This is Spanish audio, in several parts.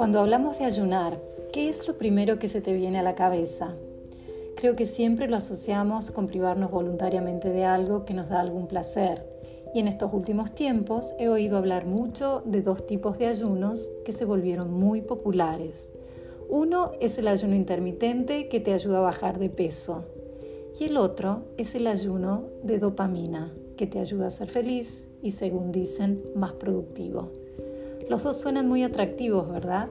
Cuando hablamos de ayunar, ¿qué es lo primero que se te viene a la cabeza? Creo que siempre lo asociamos con privarnos voluntariamente de algo que nos da algún placer. Y en estos últimos tiempos he oído hablar mucho de dos tipos de ayunos que se volvieron muy populares. Uno es el ayuno intermitente que te ayuda a bajar de peso. Y el otro es el ayuno de dopamina que te ayuda a ser feliz y, según dicen, más productivo. Los dos suenan muy atractivos, ¿verdad?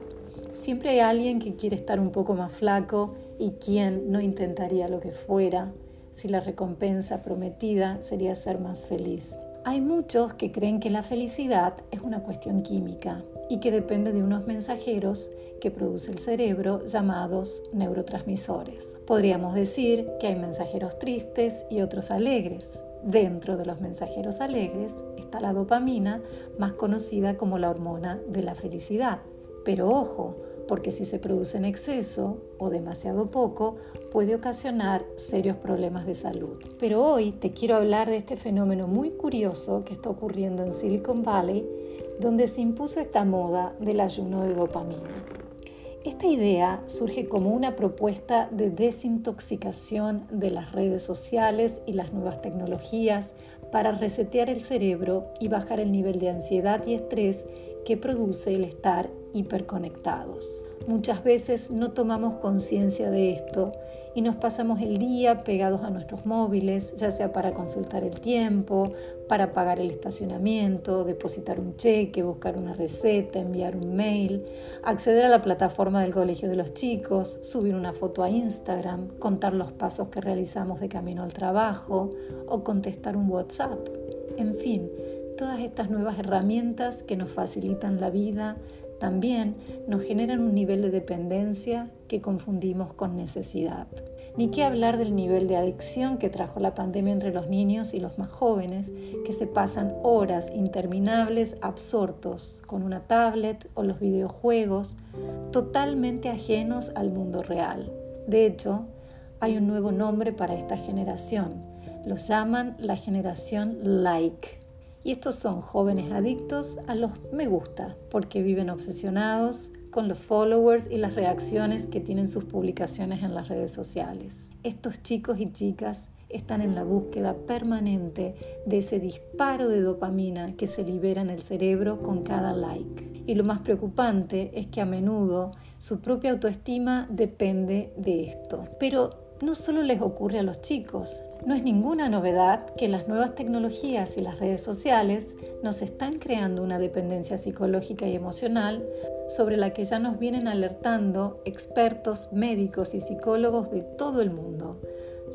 Siempre hay alguien que quiere estar un poco más flaco y quien no intentaría lo que fuera si la recompensa prometida sería ser más feliz. Hay muchos que creen que la felicidad es una cuestión química y que depende de unos mensajeros que produce el cerebro llamados neurotransmisores. Podríamos decir que hay mensajeros tristes y otros alegres. Dentro de los mensajeros alegres está la dopamina, más conocida como la hormona de la felicidad. Pero ojo, porque si se produce en exceso o demasiado poco, puede ocasionar serios problemas de salud. Pero hoy te quiero hablar de este fenómeno muy curioso que está ocurriendo en Silicon Valley, donde se impuso esta moda del ayuno de dopamina. Esta idea surge como una propuesta de desintoxicación de las redes sociales y las nuevas tecnologías para resetear el cerebro y bajar el nivel de ansiedad y estrés produce el estar hiperconectados. Muchas veces no tomamos conciencia de esto y nos pasamos el día pegados a nuestros móviles, ya sea para consultar el tiempo, para pagar el estacionamiento, depositar un cheque, buscar una receta, enviar un mail, acceder a la plataforma del colegio de los chicos, subir una foto a Instagram, contar los pasos que realizamos de camino al trabajo o contestar un WhatsApp. En fin, todas estas nuevas herramientas que nos facilitan la vida también nos generan un nivel de dependencia que confundimos con necesidad. Ni qué hablar del nivel de adicción que trajo la pandemia entre los niños y los más jóvenes, que se pasan horas interminables absortos con una tablet o los videojuegos, totalmente ajenos al mundo real. De hecho, hay un nuevo nombre para esta generación. Los llaman la generación like y estos son jóvenes adictos a los me gusta, porque viven obsesionados con los followers y las reacciones que tienen sus publicaciones en las redes sociales. Estos chicos y chicas están en la búsqueda permanente de ese disparo de dopamina que se libera en el cerebro con cada like. Y lo más preocupante es que a menudo su propia autoestima depende de esto. Pero no solo les ocurre a los chicos. No es ninguna novedad que las nuevas tecnologías y las redes sociales nos están creando una dependencia psicológica y emocional sobre la que ya nos vienen alertando expertos médicos y psicólogos de todo el mundo.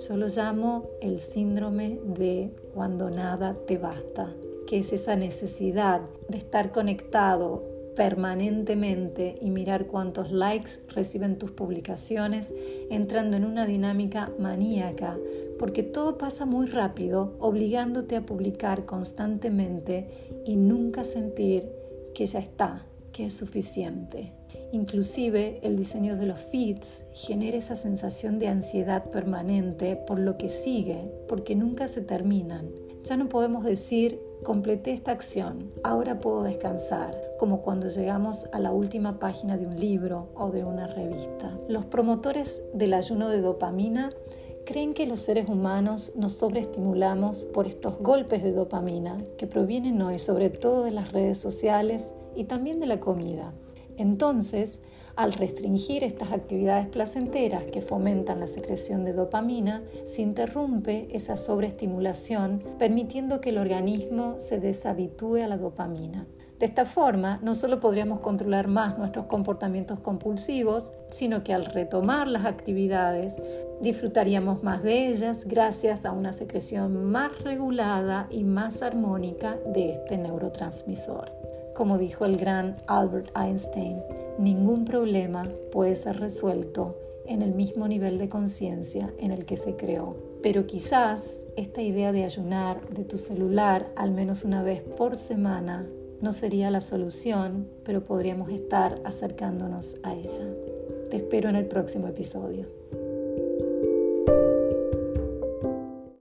Yo lo llamo el síndrome de cuando nada te basta, que es esa necesidad de estar conectado permanentemente y mirar cuántos likes reciben tus publicaciones, entrando en una dinámica maníaca, porque todo pasa muy rápido, obligándote a publicar constantemente y nunca sentir que ya está, que es suficiente. Inclusive el diseño de los feeds genera esa sensación de ansiedad permanente por lo que sigue, porque nunca se terminan. Ya no podemos decir completé esta acción, ahora puedo descansar, como cuando llegamos a la última página de un libro o de una revista. Los promotores del ayuno de dopamina creen que los seres humanos nos sobreestimulamos por estos golpes de dopamina que provienen hoy sobre todo de las redes sociales y también de la comida. Entonces, al restringir estas actividades placenteras que fomentan la secreción de dopamina, se interrumpe esa sobreestimulación, permitiendo que el organismo se deshabitúe a la dopamina. De esta forma, no solo podríamos controlar más nuestros comportamientos compulsivos, sino que al retomar las actividades, disfrutaríamos más de ellas gracias a una secreción más regulada y más armónica de este neurotransmisor. Como dijo el gran Albert Einstein, ningún problema puede ser resuelto en el mismo nivel de conciencia en el que se creó. Pero quizás esta idea de ayunar de tu celular al menos una vez por semana no sería la solución, pero podríamos estar acercándonos a ella. Te espero en el próximo episodio.